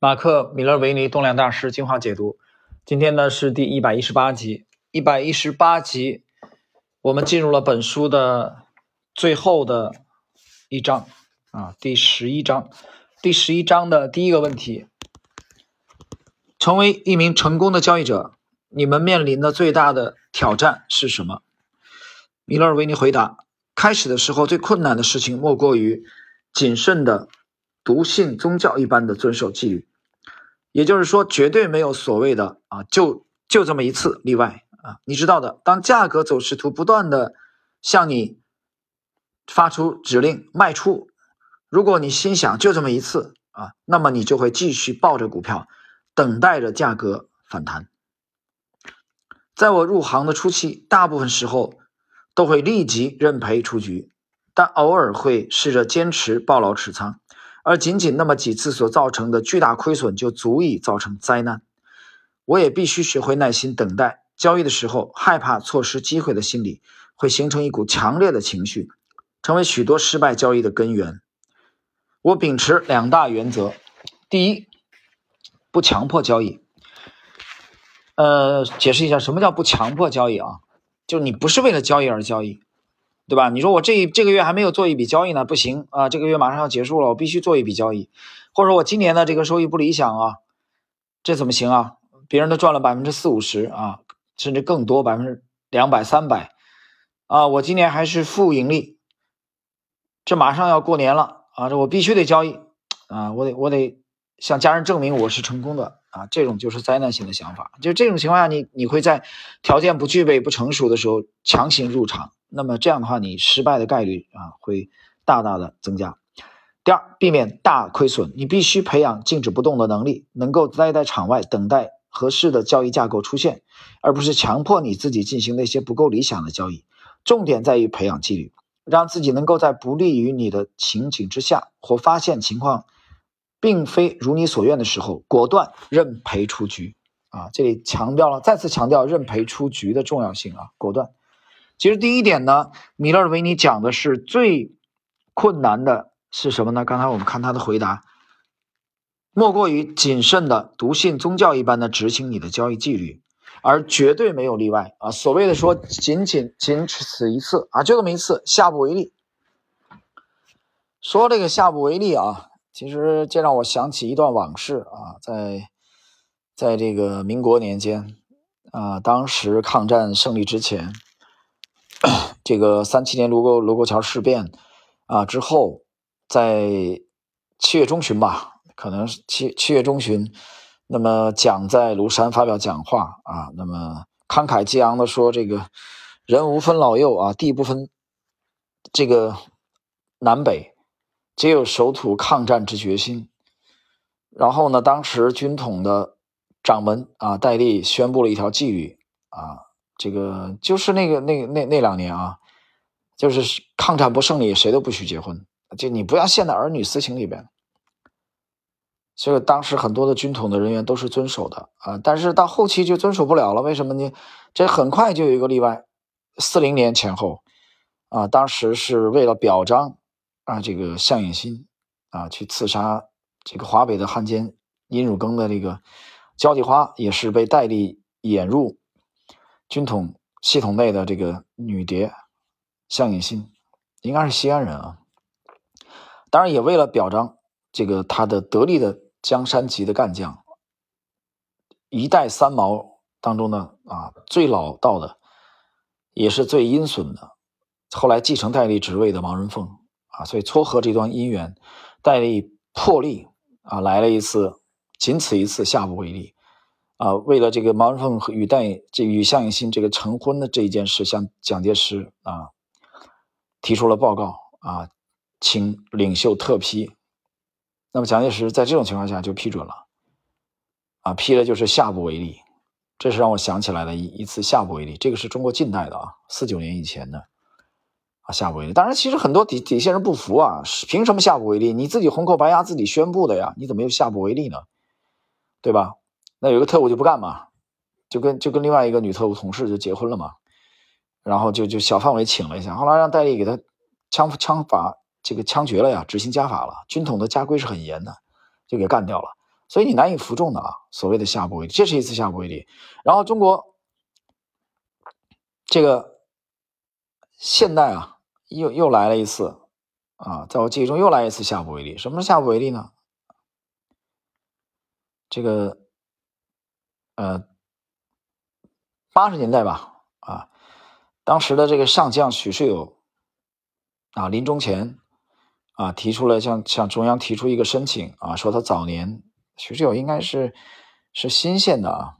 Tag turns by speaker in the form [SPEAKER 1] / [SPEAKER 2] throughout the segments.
[SPEAKER 1] 马克·米勒维尼动量大师进化解读，今天呢是第一百一十八集。一百一十八集，我们进入了本书的最后的一章啊，第十一章。第十一章的第一个问题：成为一名成功的交易者，你们面临的最大的挑战是什么？米勒维尼回答：开始的时候，最困难的事情莫过于谨慎的。笃信宗教一般的遵守纪律，也就是说，绝对没有所谓的啊，就就这么一次例外啊。你知道的，当价格走势图不断的向你发出指令卖出，如果你心想就这么一次啊，那么你就会继续抱着股票，等待着价格反弹。在我入行的初期，大部分时候都会立即认赔出局，但偶尔会试着坚持抱牢持仓。而仅仅那么几次所造成的巨大亏损，就足以造成灾难。我也必须学会耐心等待。交易的时候，害怕错失机会的心理会形成一股强烈的情绪，成为许多失败交易的根源。我秉持两大原则：第一，不强迫交易。呃，解释一下什么叫不强迫交易啊？就你不是为了交易而交易。对吧？你说我这这个月还没有做一笔交易呢，不行啊！这个月马上要结束了，我必须做一笔交易，或者我今年的这个收益不理想啊，这怎么行啊？别人都赚了百分之四五十啊，甚至更多，百分之两百、三百啊，我今年还是负盈利，这马上要过年了啊，这我必须得交易啊，我得我得向家人证明我是成功的啊，这种就是灾难性的想法，就这种情况下，你你会在条件不具备、不成熟的时候强行入场。那么这样的话，你失败的概率啊会大大的增加。第二，避免大亏损，你必须培养静止不动的能力，能够待在场外等待合适的交易架构出现，而不是强迫你自己进行那些不够理想的交易。重点在于培养纪律，让自己能够在不利于你的情景之下，或发现情况并非如你所愿的时候，果断认赔出局。啊，这里强调了，再次强调认赔出局的重要性啊，果断。其实第一点呢，米勒维尼讲的是最困难的是什么呢？刚才我们看他的回答，莫过于谨慎的笃信宗教一般的执行你的交易纪律，而绝对没有例外啊！所谓的说仅仅仅此一次啊，就这么一次，下不为例。说这个下不为例啊，其实这让我想起一段往事啊，在在这个民国年间啊，当时抗战胜利之前。这个三七年卢沟卢沟桥事变啊之后，在七月中旬吧，可能是七七月中旬，那么蒋在庐山发表讲话啊，那么慷慨激昂的说：“这个人无分老幼啊，地不分这个南北，皆有守土抗战之决心。”然后呢，当时军统的掌门啊戴笠宣布了一条纪律啊。这个就是那个那那那两年啊，就是抗战不胜利，谁都不许结婚，就你不要陷在儿女私情里边。所以当时很多的军统的人员都是遵守的啊，但是到后期就遵守不了了。为什么呢？这很快就有一个例外，四零年前后啊，当时是为了表彰啊这个项影新啊去刺杀这个华北的汉奸殷汝耕的这个交际花，也是被戴笠引入。军统系统内的这个女谍向影新，应该是西安人啊。当然，也为了表彰这个他的得力的江山级的干将，一代三毛当中呢啊最老道的，也是最阴损的，后来继承戴笠职位的王仁凤啊，所以撮合这段姻缘，戴笠破例啊来了一次，仅此一次，下不为例。啊，为了这个毛人凤和与戴这与项影新这个成婚的这一件事，向蒋介石啊提出了报告啊，请领袖特批。那么蒋介石在这种情况下就批准了，啊，批了就是下不为例。这是让我想起来的一一次下不为例。这个是中国近代的啊，四九年以前的啊，下不为例。当然，其实很多底底下人不服啊，凭什么下不为例？你自己红口白牙自己宣布的呀，你怎么又下不为例呢？对吧？那有个特务就不干嘛，就跟就跟另外一个女特务同事就结婚了嘛，然后就就小范围请了一下，后来让戴笠给他枪枪法这个枪决了呀，执行家法了，军统的家规是很严的，就给干掉了。所以你难以服众的啊。所谓的下不为例，这是一次下不为例。然后中国这个现代啊，又又来了一次啊，在我记忆中又来一次下不为例。什么是下不为例呢？这个呃，八十年代吧，啊，当时的这个上将许世友啊，临终前啊，提出了向向中央提出一个申请啊，说他早年许世友应该是是新县的啊，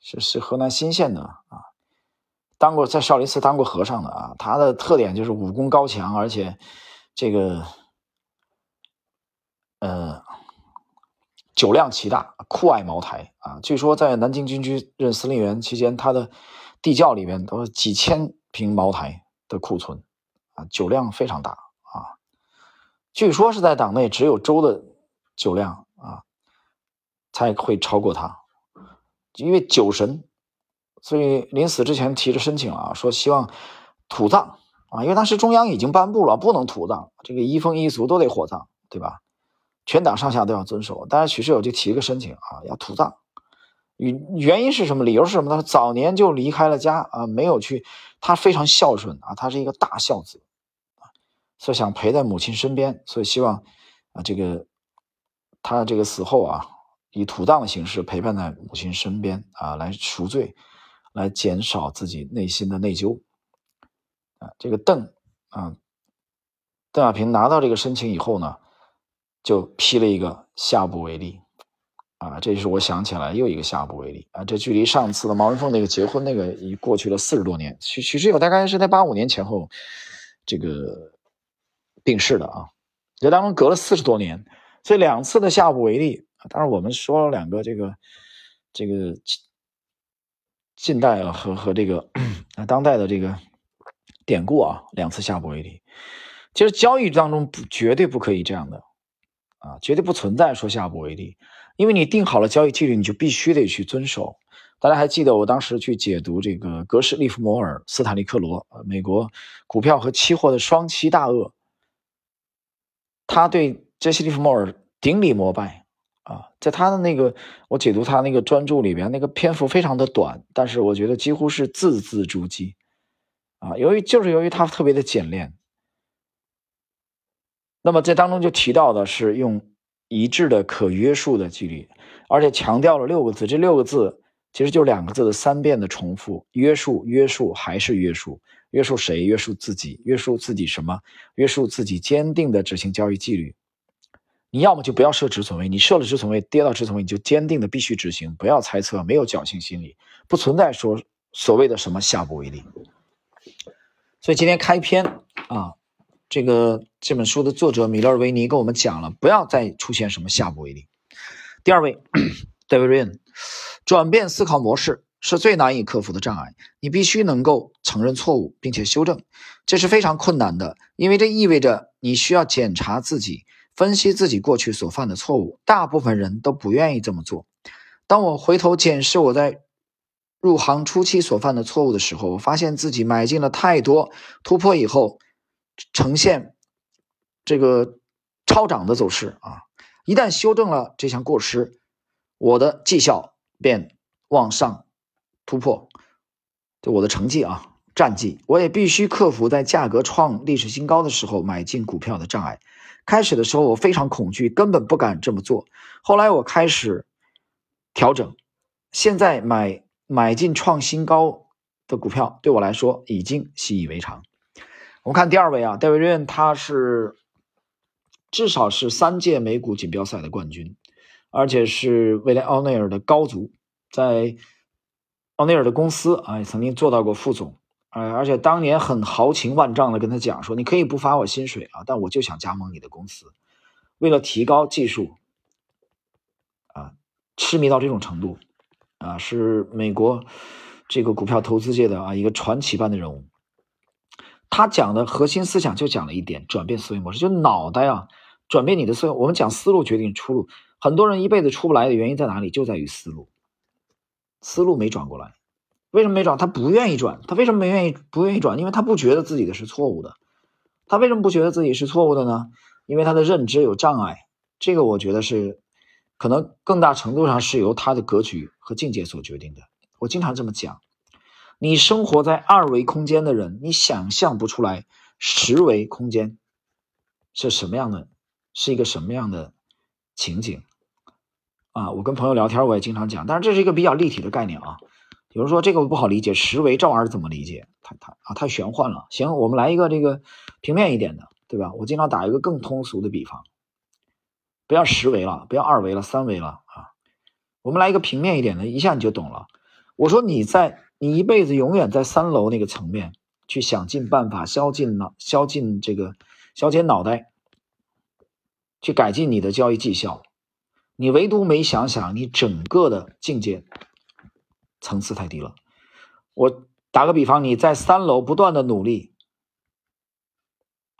[SPEAKER 1] 是是河南新县的啊，当过在少林寺当过和尚的啊，他的特点就是武功高强，而且这个呃。酒量奇大，酷爱茅台啊！据说在南京军区任司令员期间，他的地窖里面都是几千瓶茅台的库存啊，酒量非常大啊。据说是在党内只有周的酒量啊才会超过他，因为酒神，所以临死之前提着申请啊，说希望土葬啊，因为当时中央已经颁布了不能土葬，这个一风一俗都得火葬，对吧？全党上下都要遵守，但是许世友就提了个申请啊，要土葬。原原因是什么？理由是什么？他早年就离开了家啊，没有去。他非常孝顺啊，他是一个大孝子，所以想陪在母亲身边，所以希望啊，这个他这个死后啊，以土葬的形式陪伴在母亲身边啊，来赎罪，来减少自己内心的内疚啊。这个邓啊，邓小平拿到这个申请以后呢？就批了一个下不为例，啊，这就是我想起来又一个下不为例啊！这距离上次的毛人凤那个结婚那个已过去了四十多年，许许世友大概是在八五年前后这个病逝的啊，这当中隔了四十多年，所以两次的下不为例当然我们说了两个这个这个近代啊和和这个啊当代的这个典故啊，两次下不为例，其实交易当中不绝对不可以这样的。啊，绝对不存在说下不为例，因为你定好了交易纪律，你就必须得去遵守。大家还记得我当时去解读这个格式利弗摩尔斯坦利克罗，美国股票和期货的双栖大鳄，他对杰西利弗摩尔顶礼膜拜啊，在他的那个我解读他那个专著里边，那个篇幅非常的短，但是我觉得几乎是字字珠玑啊，由于就是由于他特别的简练。那么这当中就提到的是用一致的可约束的纪律，而且强调了六个字，这六个字其实就两个字的三遍的重复：约束、约束还是约束？约束谁？约束自己？约束自己什么？约束自己坚定的执行交易纪律。你要么就不要设止损位，你设了止损位，跌到止损位你就坚定的必须执行，不要猜测，没有侥幸心理，不存在说所谓的什么下不为例。所以今天开篇啊。这个这本书的作者米勒维尼跟我们讲了，不要再出现什么下不为例。第二位，David Ryan，转变思考模式是最难以克服的障碍。你必须能够承认错误并且修正，这是非常困难的，因为这意味着你需要检查自己，分析自己过去所犯的错误。大部分人都不愿意这么做。当我回头检视我在入行初期所犯的错误的时候，我发现自己买进了太多，突破以后。呈现这个超涨的走势啊！一旦修正了这项过失，我的绩效便往上突破，就我的成绩啊，战绩，我也必须克服在价格创历史新高的时候买进股票的障碍。开始的时候我非常恐惧，根本不敢这么做。后来我开始调整，现在买买进创新高的股票对我来说已经习以为常。我们看第二位啊，戴维·瑞恩，他是至少是三届美股锦标赛的冠军，而且是威廉·奥内尔的高足，在奥内尔的公司啊，也曾经做到过副总，呃，而且当年很豪情万丈的跟他讲说：“你可以不发我薪水啊，但我就想加盟你的公司。”为了提高技术，啊，痴迷到这种程度，啊，是美国这个股票投资界的啊一个传奇般的人物。他讲的核心思想就讲了一点：转变思维模式，就脑袋啊，转变你的思维。我们讲思路决定出路，很多人一辈子出不来的原因在哪里？就在于思路，思路没转过来。为什么没转？他不愿意转。他为什么没愿意不愿意转？因为他不觉得自己的是错误的。他为什么不觉得自己是错误的呢？因为他的认知有障碍。这个我觉得是可能更大程度上是由他的格局和境界所决定的。我经常这么讲，你生活在二维空间的人，你想象不出来十维空间是什么样的，是一个什么样的情景啊！我跟朋友聊天，我也经常讲，但是这是一个比较立体的概念啊。有人说这个不好理解，十维这玩意儿怎么理解？太太啊，太玄幻了。行，我们来一个这个平面一点的，对吧？我经常打一个更通俗的比方，不要十维了，不要二维了，三维了啊。我们来一个平面一点的，一下你就懂了。我说你在你一辈子永远在三楼那个层面去想尽办法削尽脑削尽这个削减脑袋，去改进你的交易绩效，你唯独没想想你整个的境界。层次太低了。我打个比方，你在三楼不断的努力，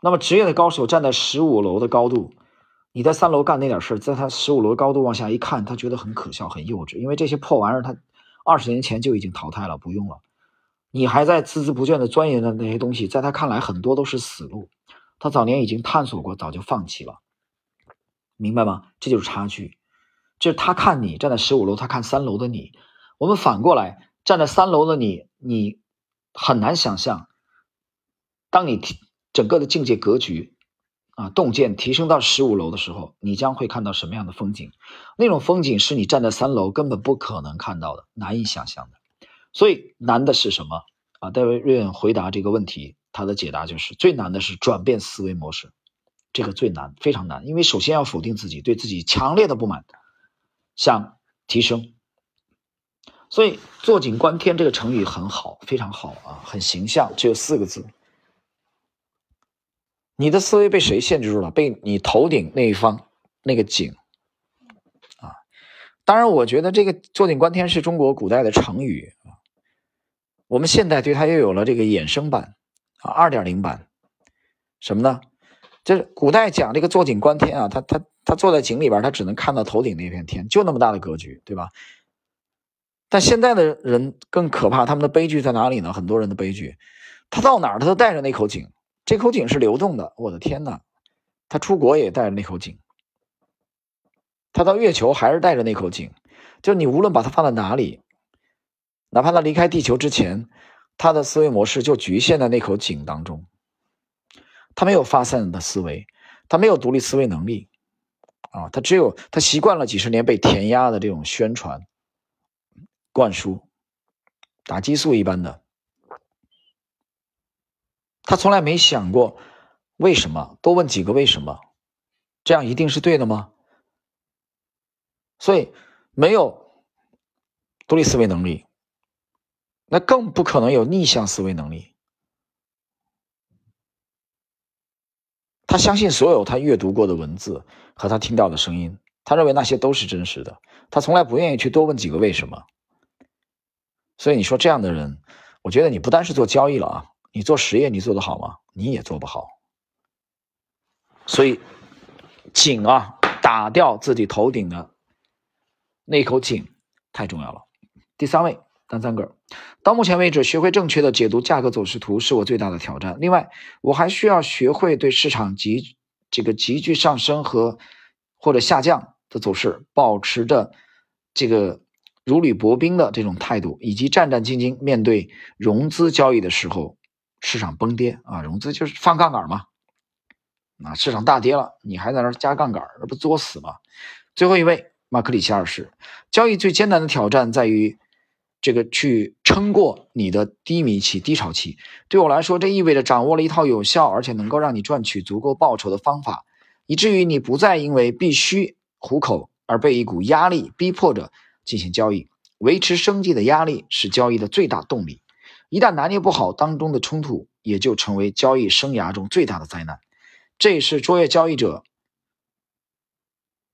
[SPEAKER 1] 那么职业的高手站在十五楼的高度，你在三楼干那点事在他十五楼高度往下一看，他觉得很可笑、很幼稚，因为这些破玩意儿他二十年前就已经淘汰了，不用了。你还在孜孜不倦的钻研的那些东西，在他看来很多都是死路，他早年已经探索过，早就放弃了，明白吗？这就是差距。就是他看你站在十五楼，他看三楼的你。我们反过来站在三楼的你，你很难想象，当你提整个的境界格局啊洞见提升到十五楼的时候，你将会看到什么样的风景？那种风景是你站在三楼根本不可能看到的，难以想象的。所以难的是什么啊？戴维·瑞恩回答这个问题，他的解答就是最难的是转变思维模式，这个最难，非常难，因为首先要否定自己，对自己强烈的不满，想提升。所以“坐井观天”这个成语很好，非常好啊，很形象，只有四个字。你的思维被谁限制住了？被你头顶那一方那个井啊！当然，我觉得这个“坐井观天”是中国古代的成语啊，我们现代对它又有了这个衍生版啊，二点零版。什么呢？就是古代讲这个“坐井观天”啊，他他他坐在井里边，他只能看到头顶那片天，就那么大的格局，对吧？但现在的人更可怕，他们的悲剧在哪里呢？很多人的悲剧，他到哪儿他都带着那口井，这口井是流动的。我的天哪，他出国也带着那口井，他到月球还是带着那口井。就你无论把它放在哪里，哪怕他离开地球之前，他的思维模式就局限在那口井当中，他没有发散的思维，他没有独立思维能力啊，他只有他习惯了几十年被填压的这种宣传。灌输，打激素一般的，他从来没想过为什么，多问几个为什么，这样一定是对的吗？所以没有独立思维能力，那更不可能有逆向思维能力。他相信所有他阅读过的文字和他听到的声音，他认为那些都是真实的，他从来不愿意去多问几个为什么。所以你说这样的人，我觉得你不单是做交易了啊，你做实业你做得好吗？你也做不好。所以井啊，打掉自己头顶的那口井太重要了。第三位单三个，到目前为止，学会正确的解读价格走势图是我最大的挑战。另外，我还需要学会对市场急这个急剧上升和或者下降的走势保持着这个。如履薄冰的这种态度，以及战战兢兢面对融资交易的时候，市场崩跌啊，融资就是放杠杆嘛，啊，市场大跌了，你还在那加杠杆，那不作死吗？最后一位马克里奇二世，交易最艰难的挑战在于这个去撑过你的低迷期、低潮期。对我来说，这意味着掌握了一套有效而且能够让你赚取足够报酬的方法，以至于你不再因为必须糊口而被一股压力逼迫着。进行交易，维持生计的压力是交易的最大动力。一旦拿捏不好当中的冲突，也就成为交易生涯中最大的灾难。这也是卓越交易者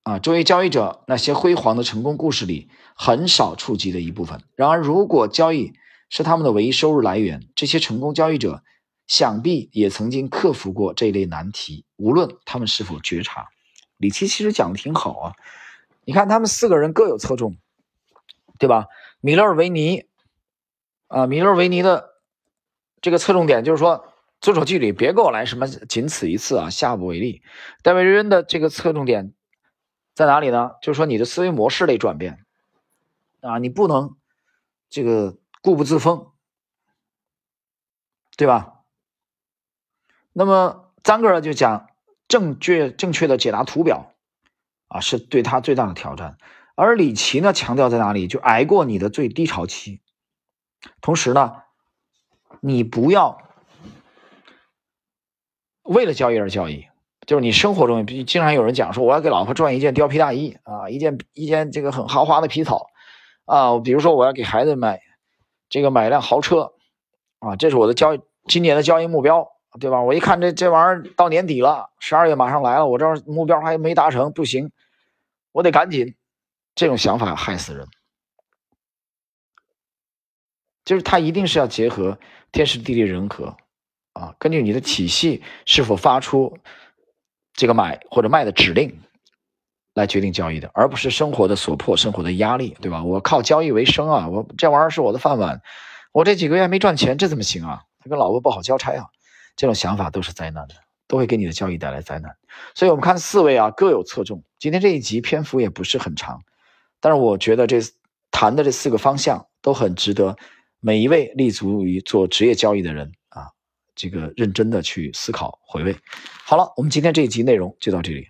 [SPEAKER 1] 啊，作为交易者那些辉煌的成功故事里很少触及的一部分。然而，如果交易是他们的唯一收入来源，这些成功交易者想必也曾经克服过这类难题，无论他们是否觉察。李琦其实讲的挺好啊，你看他们四个人各有侧重。对吧？米勒维尼啊，米勒维尼的这个侧重点就是说，遵守纪律，别给我来什么仅此一次啊，下不为例。戴维瑞恩的这个侧重点在哪里呢？就是说你的思维模式得转变啊，你不能这个固步自封，对吧？那么张格尔就讲正确正确的解答图表啊，是对他最大的挑战。而李琦呢，强调在哪里？就挨过你的最低潮期，同时呢，你不要为了交易而交易。就是你生活中，经常有人讲说，我要给老婆赚一件貂皮大衣啊，一件一件这个很豪华的皮草啊，比如说我要给孩子买这个买一辆豪车啊，这是我的交易今年的交易目标，对吧？我一看这这玩意儿到年底了，十二月马上来了，我这目标还没达成，不行，我得赶紧。这种想法害死人，就是他一定是要结合天时地利人和啊，根据你的体系是否发出。这个买或者卖的指令来决定交易的，而不是生活的所迫、生活的压力，对吧？我靠交易为生啊，我这玩意儿是我的饭碗，我这几个月没赚钱，这怎么行啊？他跟老婆不好交差啊，这种想法都是灾难的，都会给你的交易带来灾难。所以，我们看四位啊，各有侧重。今天这一集篇幅也不是很长，但是我觉得这谈的这四个方向都很值得每一位立足于做职业交易的人。这个认真的去思考回味。好了，我们今天这一集内容就到这里。